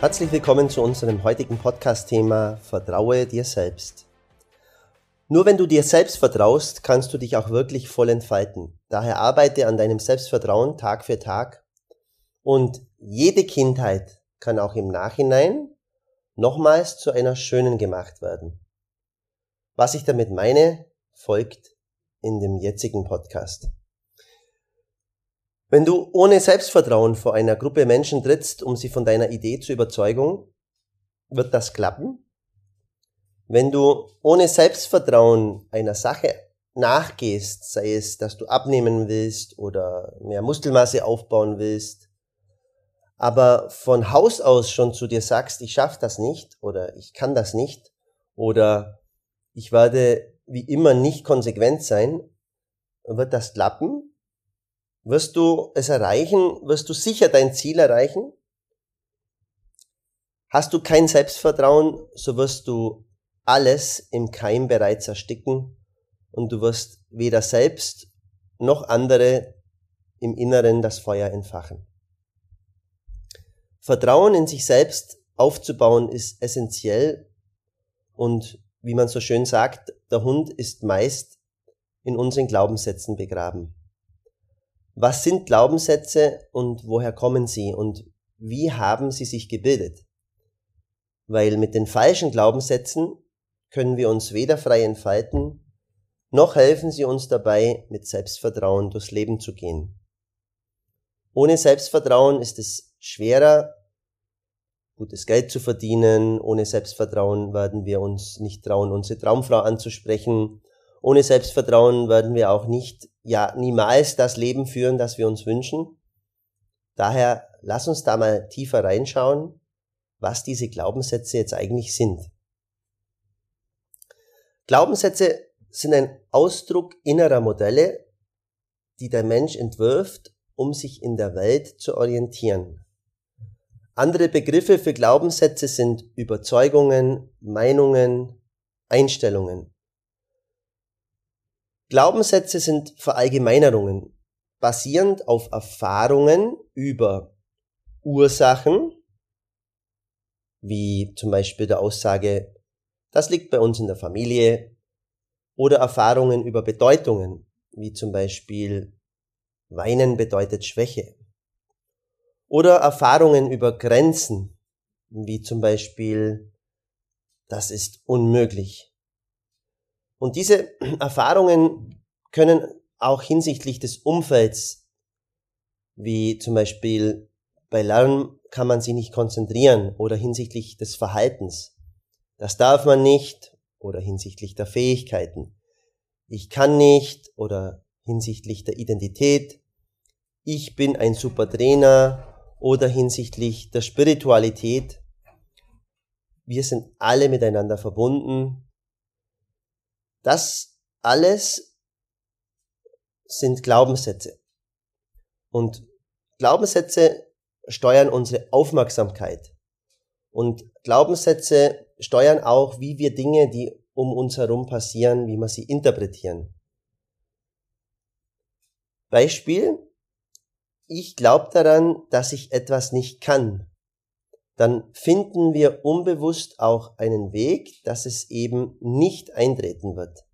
Herzlich willkommen zu unserem heutigen Podcast-Thema Vertraue dir selbst. Nur wenn du dir selbst vertraust, kannst du dich auch wirklich voll entfalten. Daher arbeite an deinem Selbstvertrauen Tag für Tag. Und jede Kindheit kann auch im Nachhinein nochmals zu einer schönen gemacht werden. Was ich damit meine, folgt in dem jetzigen Podcast. Wenn du ohne Selbstvertrauen vor einer Gruppe Menschen trittst, um sie von deiner Idee zu überzeugen, wird das klappen? Wenn du ohne Selbstvertrauen einer Sache nachgehst, sei es, dass du abnehmen willst oder mehr Muskelmasse aufbauen willst, aber von Haus aus schon zu dir sagst, ich schaffe das nicht oder ich kann das nicht oder ich werde wie immer nicht konsequent sein, wird das klappen? Wirst du es erreichen? Wirst du sicher dein Ziel erreichen? Hast du kein Selbstvertrauen, so wirst du alles im Keim bereits ersticken und du wirst weder selbst noch andere im Inneren das Feuer entfachen. Vertrauen in sich selbst aufzubauen ist essentiell und wie man so schön sagt, der Hund ist meist in unseren Glaubenssätzen begraben was sind Glaubenssätze und woher kommen sie und wie haben sie sich gebildet? Weil mit den falschen Glaubenssätzen können wir uns weder frei entfalten, noch helfen sie uns dabei, mit Selbstvertrauen durchs Leben zu gehen. Ohne Selbstvertrauen ist es schwerer, gutes Geld zu verdienen. Ohne Selbstvertrauen werden wir uns nicht trauen, unsere Traumfrau anzusprechen. Ohne Selbstvertrauen werden wir auch nicht, ja, niemals das Leben führen, das wir uns wünschen. Daher lass uns da mal tiefer reinschauen, was diese Glaubenssätze jetzt eigentlich sind. Glaubenssätze sind ein Ausdruck innerer Modelle, die der Mensch entwirft, um sich in der Welt zu orientieren. Andere Begriffe für Glaubenssätze sind Überzeugungen, Meinungen, Einstellungen. Glaubenssätze sind Verallgemeinerungen, basierend auf Erfahrungen über Ursachen, wie zum Beispiel der Aussage, das liegt bei uns in der Familie, oder Erfahrungen über Bedeutungen, wie zum Beispiel Weinen bedeutet Schwäche, oder Erfahrungen über Grenzen, wie zum Beispiel das ist unmöglich. Und diese Erfahrungen können auch hinsichtlich des Umfelds, wie zum Beispiel bei Lernen kann man sich nicht konzentrieren oder hinsichtlich des Verhaltens. Das darf man nicht oder hinsichtlich der Fähigkeiten. Ich kann nicht oder hinsichtlich der Identität. Ich bin ein super Trainer oder hinsichtlich der Spiritualität. Wir sind alle miteinander verbunden das alles sind Glaubenssätze. Und Glaubenssätze steuern unsere Aufmerksamkeit. Und Glaubenssätze steuern auch, wie wir Dinge, die um uns herum passieren, wie wir sie interpretieren. Beispiel, ich glaube daran, dass ich etwas nicht kann dann finden wir unbewusst auch einen Weg, dass es eben nicht eintreten wird.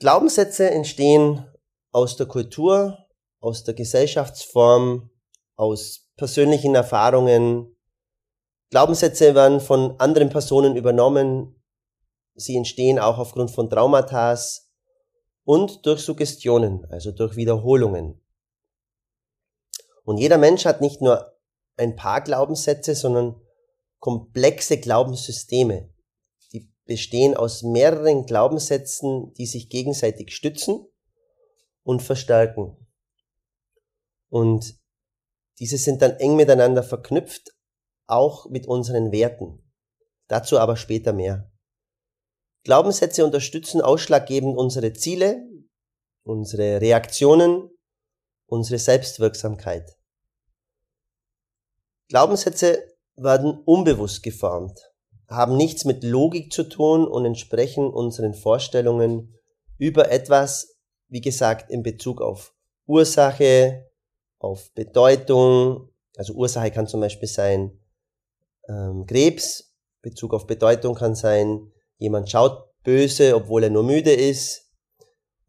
Glaubenssätze entstehen aus der Kultur, aus der Gesellschaftsform, aus persönlichen Erfahrungen. Glaubenssätze werden von anderen Personen übernommen. Sie entstehen auch aufgrund von Traumata und durch Suggestionen, also durch Wiederholungen. Und jeder Mensch hat nicht nur ein paar Glaubenssätze, sondern komplexe Glaubenssysteme. Die bestehen aus mehreren Glaubenssätzen, die sich gegenseitig stützen und verstärken. Und diese sind dann eng miteinander verknüpft, auch mit unseren Werten. Dazu aber später mehr. Glaubenssätze unterstützen ausschlaggebend unsere Ziele, unsere Reaktionen, unsere Selbstwirksamkeit. Glaubenssätze werden unbewusst geformt, haben nichts mit Logik zu tun und entsprechen unseren Vorstellungen über etwas, wie gesagt, in Bezug auf Ursache, auf Bedeutung. Also Ursache kann zum Beispiel sein ähm, Krebs, Bezug auf Bedeutung kann sein, jemand schaut böse, obwohl er nur müde ist,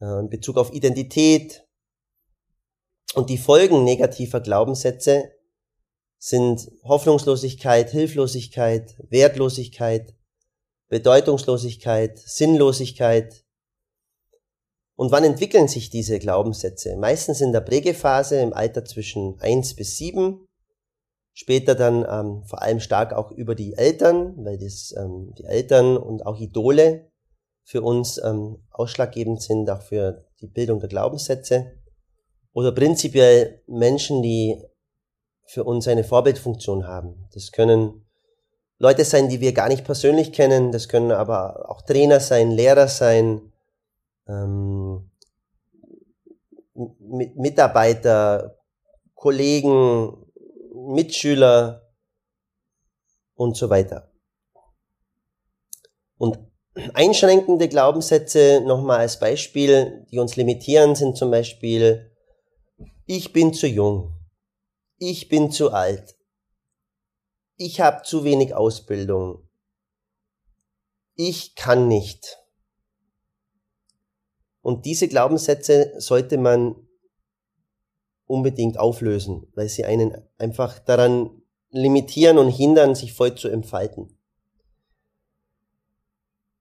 äh, in Bezug auf Identität. Und die Folgen negativer Glaubenssätze sind Hoffnungslosigkeit, Hilflosigkeit, Wertlosigkeit, Bedeutungslosigkeit, Sinnlosigkeit. Und wann entwickeln sich diese Glaubenssätze? Meistens in der Prägephase im Alter zwischen eins bis sieben, später dann ähm, vor allem stark auch über die Eltern, weil das ähm, die Eltern und auch Idole für uns ähm, ausschlaggebend sind, auch für die Bildung der Glaubenssätze. Oder prinzipiell Menschen, die für uns eine Vorbildfunktion haben. Das können Leute sein, die wir gar nicht persönlich kennen, das können aber auch Trainer sein, Lehrer sein, ähm, Mitarbeiter, Kollegen, Mitschüler und so weiter. Und einschränkende Glaubenssätze nochmal als Beispiel, die uns limitieren, sind zum Beispiel, ich bin zu jung ich bin zu alt, ich habe zu wenig Ausbildung, ich kann nicht. Und diese Glaubenssätze sollte man unbedingt auflösen, weil sie einen einfach daran limitieren und hindern, sich voll zu entfalten.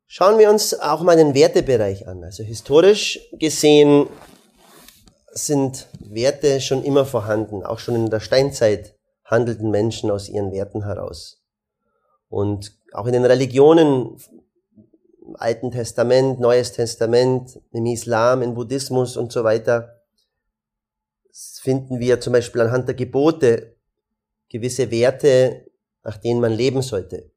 Schauen wir uns auch mal den Wertebereich an. Also historisch gesehen sind Werte schon immer vorhanden. Auch schon in der Steinzeit handelten Menschen aus ihren Werten heraus. Und auch in den Religionen, Alten Testament, Neues Testament, im Islam, im Buddhismus und so weiter, finden wir zum Beispiel anhand der Gebote gewisse Werte, nach denen man leben sollte.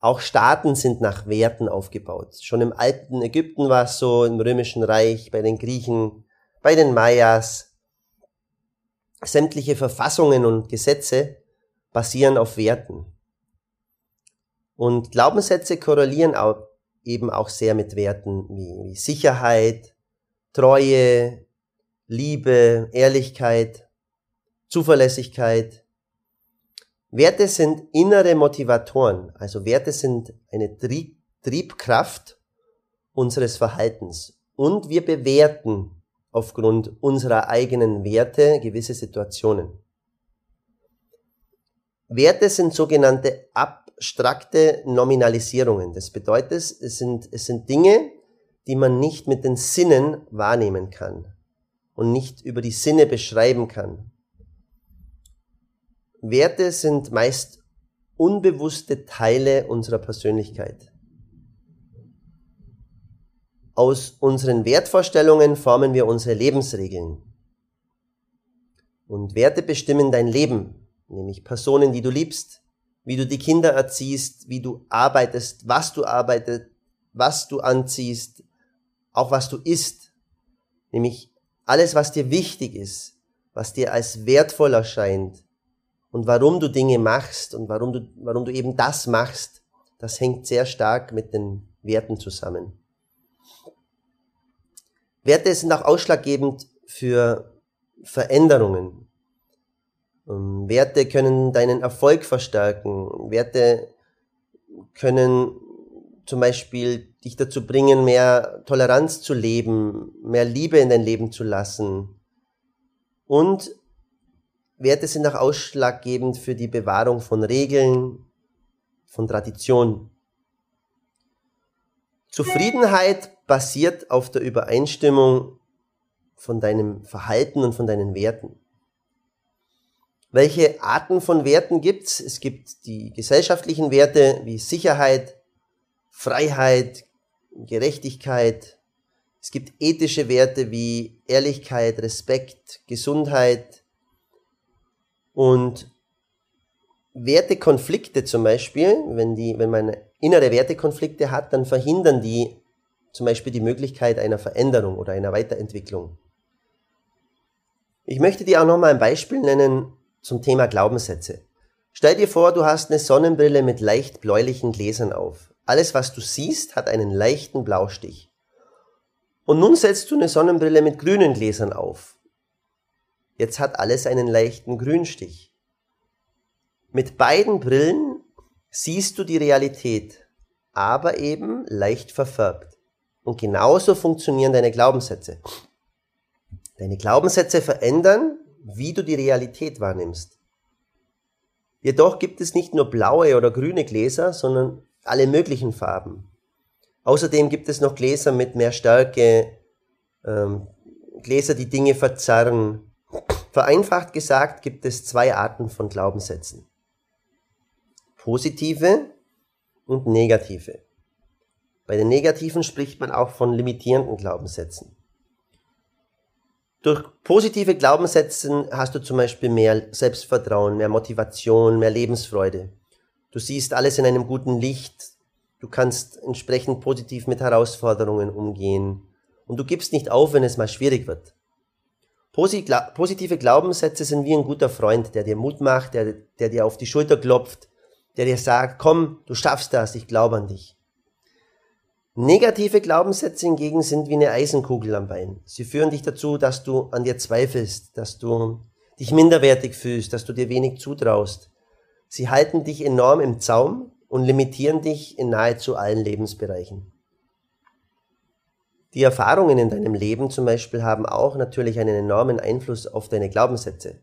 Auch Staaten sind nach Werten aufgebaut. Schon im alten Ägypten war es so, im römischen Reich, bei den Griechen, bei den Mayas. Sämtliche Verfassungen und Gesetze basieren auf Werten. Und Glaubenssätze korrelieren auch, eben auch sehr mit Werten wie, wie Sicherheit, Treue, Liebe, Ehrlichkeit, Zuverlässigkeit. Werte sind innere Motivatoren, also Werte sind eine Triebkraft unseres Verhaltens. Und wir bewerten aufgrund unserer eigenen Werte gewisse Situationen. Werte sind sogenannte abstrakte Nominalisierungen. Das bedeutet, es sind, es sind Dinge, die man nicht mit den Sinnen wahrnehmen kann und nicht über die Sinne beschreiben kann. Werte sind meist unbewusste Teile unserer Persönlichkeit. Aus unseren Wertvorstellungen formen wir unsere Lebensregeln. Und Werte bestimmen dein Leben, nämlich Personen, die du liebst, wie du die Kinder erziehst, wie du arbeitest, was du arbeitest, was du anziehst, auch was du isst. Nämlich alles, was dir wichtig ist, was dir als wertvoll erscheint und warum du Dinge machst und warum du, warum du eben das machst, das hängt sehr stark mit den Werten zusammen. Werte sind auch ausschlaggebend für Veränderungen. Ähm, Werte können deinen Erfolg verstärken. Werte können zum Beispiel dich dazu bringen, mehr Toleranz zu leben, mehr Liebe in dein Leben zu lassen. Und Werte sind auch ausschlaggebend für die Bewahrung von Regeln, von Tradition. Zufriedenheit basiert auf der Übereinstimmung von deinem Verhalten und von deinen Werten. Welche Arten von Werten gibt's? Es gibt die gesellschaftlichen Werte wie Sicherheit, Freiheit, Gerechtigkeit. Es gibt ethische Werte wie Ehrlichkeit, Respekt, Gesundheit und Wertekonflikte zum Beispiel, wenn, die, wenn man innere Wertekonflikte hat, dann verhindern die zum Beispiel die Möglichkeit einer Veränderung oder einer Weiterentwicklung. Ich möchte dir auch noch mal ein Beispiel nennen zum Thema Glaubenssätze. Stell dir vor, du hast eine Sonnenbrille mit leicht bläulichen Gläsern auf. Alles, was du siehst, hat einen leichten Blaustich. Und nun setzt du eine Sonnenbrille mit grünen Gläsern auf. Jetzt hat alles einen leichten Grünstich. Mit beiden Brillen siehst du die Realität, aber eben leicht verfärbt. Und genauso funktionieren deine Glaubenssätze. Deine Glaubenssätze verändern, wie du die Realität wahrnimmst. Jedoch gibt es nicht nur blaue oder grüne Gläser, sondern alle möglichen Farben. Außerdem gibt es noch Gläser mit mehr Stärke, ähm, Gläser, die Dinge verzerren. Vereinfacht gesagt gibt es zwei Arten von Glaubenssätzen positive und negative. Bei den negativen spricht man auch von limitierenden Glaubenssätzen. Durch positive Glaubenssätze hast du zum Beispiel mehr Selbstvertrauen, mehr Motivation, mehr Lebensfreude. Du siehst alles in einem guten Licht. Du kannst entsprechend positiv mit Herausforderungen umgehen. Und du gibst nicht auf, wenn es mal schwierig wird. Positive Glaubenssätze sind wie ein guter Freund, der dir Mut macht, der, der dir auf die Schulter klopft, der dir sagt, komm, du schaffst das, ich glaube an dich. Negative Glaubenssätze hingegen sind wie eine Eisenkugel am Bein. Sie führen dich dazu, dass du an dir zweifelst, dass du dich minderwertig fühlst, dass du dir wenig zutraust. Sie halten dich enorm im Zaum und limitieren dich in nahezu allen Lebensbereichen. Die Erfahrungen in deinem Leben zum Beispiel haben auch natürlich einen enormen Einfluss auf deine Glaubenssätze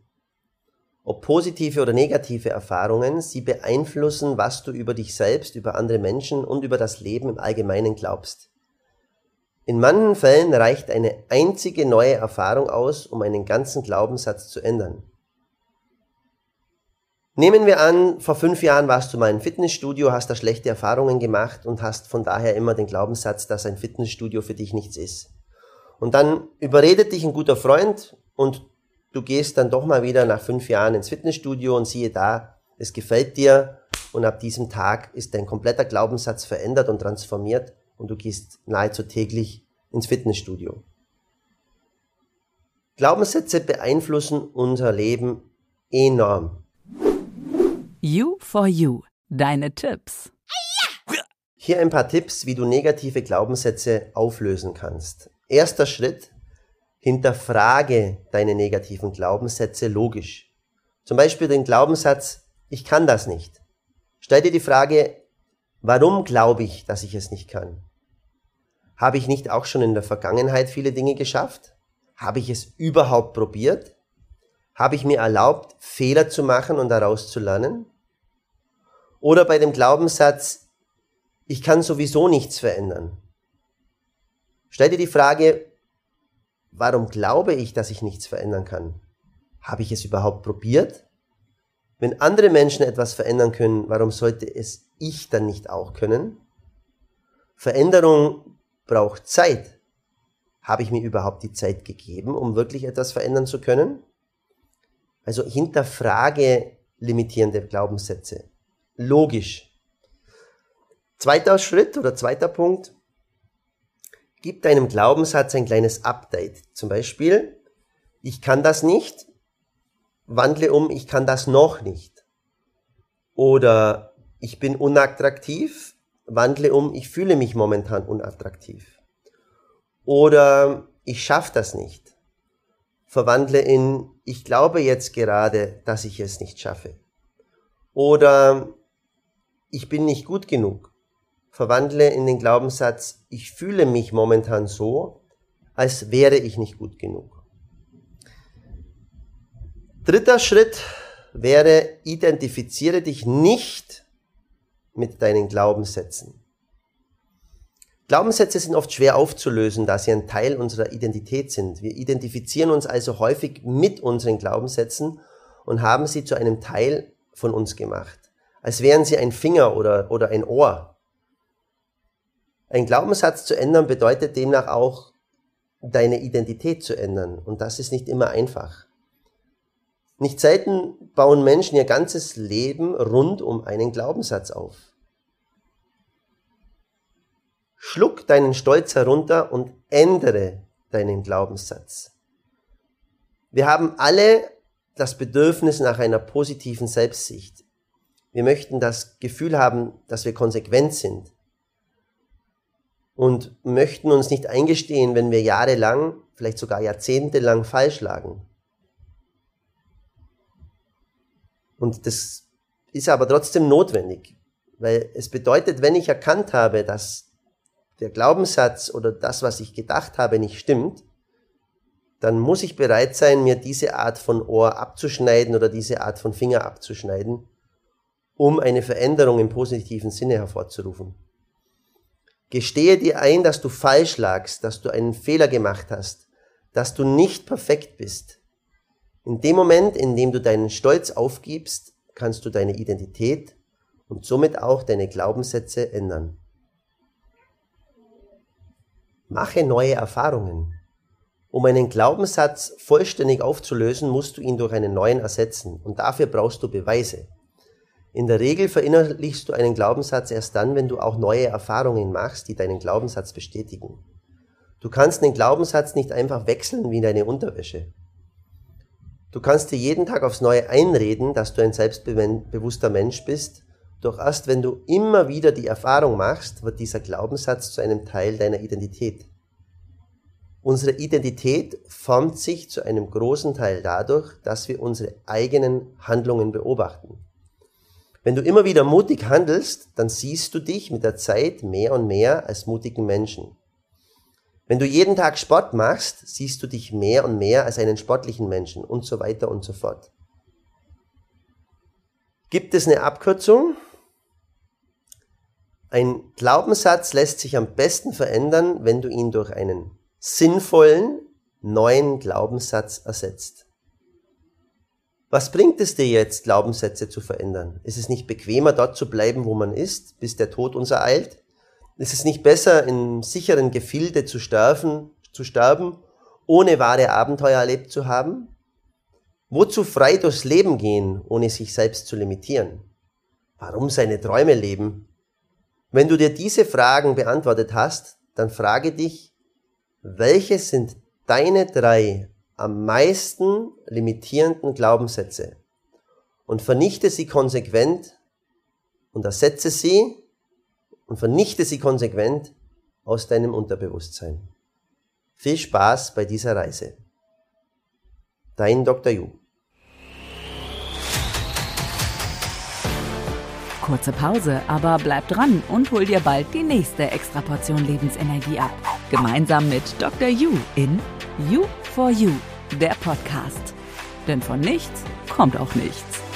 ob positive oder negative Erfahrungen, sie beeinflussen, was du über dich selbst, über andere Menschen und über das Leben im Allgemeinen glaubst. In manchen Fällen reicht eine einzige neue Erfahrung aus, um einen ganzen Glaubenssatz zu ändern. Nehmen wir an, vor fünf Jahren warst du mal im Fitnessstudio, hast da schlechte Erfahrungen gemacht und hast von daher immer den Glaubenssatz, dass ein Fitnessstudio für dich nichts ist. Und dann überredet dich ein guter Freund und du gehst dann doch mal wieder nach fünf Jahren ins Fitnessstudio und siehe da, es gefällt dir und ab diesem Tag ist dein kompletter Glaubenssatz verändert und transformiert und du gehst nahezu täglich ins Fitnessstudio. Glaubenssätze beeinflussen unser Leben enorm. You for You. Deine Tipps. Hier ein paar Tipps, wie du negative Glaubenssätze auflösen kannst. Erster Schritt, Hinterfrage deine negativen Glaubenssätze logisch. Zum Beispiel den Glaubenssatz, ich kann das nicht. Stell dir die Frage, warum glaube ich, dass ich es nicht kann? Habe ich nicht auch schon in der Vergangenheit viele Dinge geschafft? Habe ich es überhaupt probiert? Habe ich mir erlaubt, Fehler zu machen und daraus zu lernen? Oder bei dem Glaubenssatz, ich kann sowieso nichts verändern. Stell dir die Frage, Warum glaube ich, dass ich nichts verändern kann? Habe ich es überhaupt probiert? Wenn andere Menschen etwas verändern können, warum sollte es ich dann nicht auch können? Veränderung braucht Zeit. Habe ich mir überhaupt die Zeit gegeben, um wirklich etwas verändern zu können? Also hinterfrage limitierende Glaubenssätze. Logisch. Zweiter Schritt oder zweiter Punkt. Gib deinem Glaubenssatz ein kleines Update. Zum Beispiel, ich kann das nicht, wandle um, ich kann das noch nicht. Oder ich bin unattraktiv, wandle um, ich fühle mich momentan unattraktiv. Oder ich schaffe das nicht. Verwandle in, ich glaube jetzt gerade, dass ich es nicht schaffe. Oder ich bin nicht gut genug verwandle in den Glaubenssatz, ich fühle mich momentan so, als wäre ich nicht gut genug. Dritter Schritt wäre, identifiziere dich nicht mit deinen Glaubenssätzen. Glaubenssätze sind oft schwer aufzulösen, da sie ein Teil unserer Identität sind. Wir identifizieren uns also häufig mit unseren Glaubenssätzen und haben sie zu einem Teil von uns gemacht, als wären sie ein Finger oder, oder ein Ohr. Ein Glaubenssatz zu ändern bedeutet demnach auch, deine Identität zu ändern. Und das ist nicht immer einfach. Nicht selten bauen Menschen ihr ganzes Leben rund um einen Glaubenssatz auf. Schluck deinen Stolz herunter und ändere deinen Glaubenssatz. Wir haben alle das Bedürfnis nach einer positiven Selbstsicht. Wir möchten das Gefühl haben, dass wir konsequent sind und möchten uns nicht eingestehen, wenn wir jahrelang, vielleicht sogar jahrzehntelang falsch lagen. Und das ist aber trotzdem notwendig, weil es bedeutet, wenn ich erkannt habe, dass der Glaubenssatz oder das, was ich gedacht habe, nicht stimmt, dann muss ich bereit sein, mir diese Art von Ohr abzuschneiden oder diese Art von Finger abzuschneiden, um eine Veränderung im positiven Sinne hervorzurufen. Gestehe dir ein, dass du falsch lagst, dass du einen Fehler gemacht hast, dass du nicht perfekt bist. In dem Moment, in dem du deinen Stolz aufgibst, kannst du deine Identität und somit auch deine Glaubenssätze ändern. Mache neue Erfahrungen. Um einen Glaubenssatz vollständig aufzulösen, musst du ihn durch einen neuen ersetzen und dafür brauchst du Beweise. In der Regel verinnerlichst du einen Glaubenssatz erst dann, wenn du auch neue Erfahrungen machst, die deinen Glaubenssatz bestätigen. Du kannst den Glaubenssatz nicht einfach wechseln wie deine Unterwäsche. Du kannst dir jeden Tag aufs Neue einreden, dass du ein selbstbewusster Mensch bist, doch erst wenn du immer wieder die Erfahrung machst, wird dieser Glaubenssatz zu einem Teil deiner Identität. Unsere Identität formt sich zu einem großen Teil dadurch, dass wir unsere eigenen Handlungen beobachten. Wenn du immer wieder mutig handelst, dann siehst du dich mit der Zeit mehr und mehr als mutigen Menschen. Wenn du jeden Tag Sport machst, siehst du dich mehr und mehr als einen sportlichen Menschen und so weiter und so fort. Gibt es eine Abkürzung? Ein Glaubenssatz lässt sich am besten verändern, wenn du ihn durch einen sinnvollen neuen Glaubenssatz ersetzt. Was bringt es dir jetzt, Glaubenssätze zu verändern? Ist es nicht bequemer, dort zu bleiben, wo man ist, bis der Tod uns ereilt? Ist es nicht besser, in sicheren Gefilde zu sterben, zu sterben, ohne wahre Abenteuer erlebt zu haben? Wozu frei durchs Leben gehen, ohne sich selbst zu limitieren? Warum seine Träume leben? Wenn du dir diese Fragen beantwortet hast, dann frage dich, welche sind deine drei am meisten limitierenden Glaubenssätze und vernichte sie konsequent und ersetze sie und vernichte sie konsequent aus deinem Unterbewusstsein. Viel Spaß bei dieser Reise. Dein Dr. Yu. Kurze Pause, aber bleib dran und hol dir bald die nächste Extraportion Lebensenergie ab. Gemeinsam mit Dr. Yu in You for You der Podcast. Denn von nichts kommt auch nichts.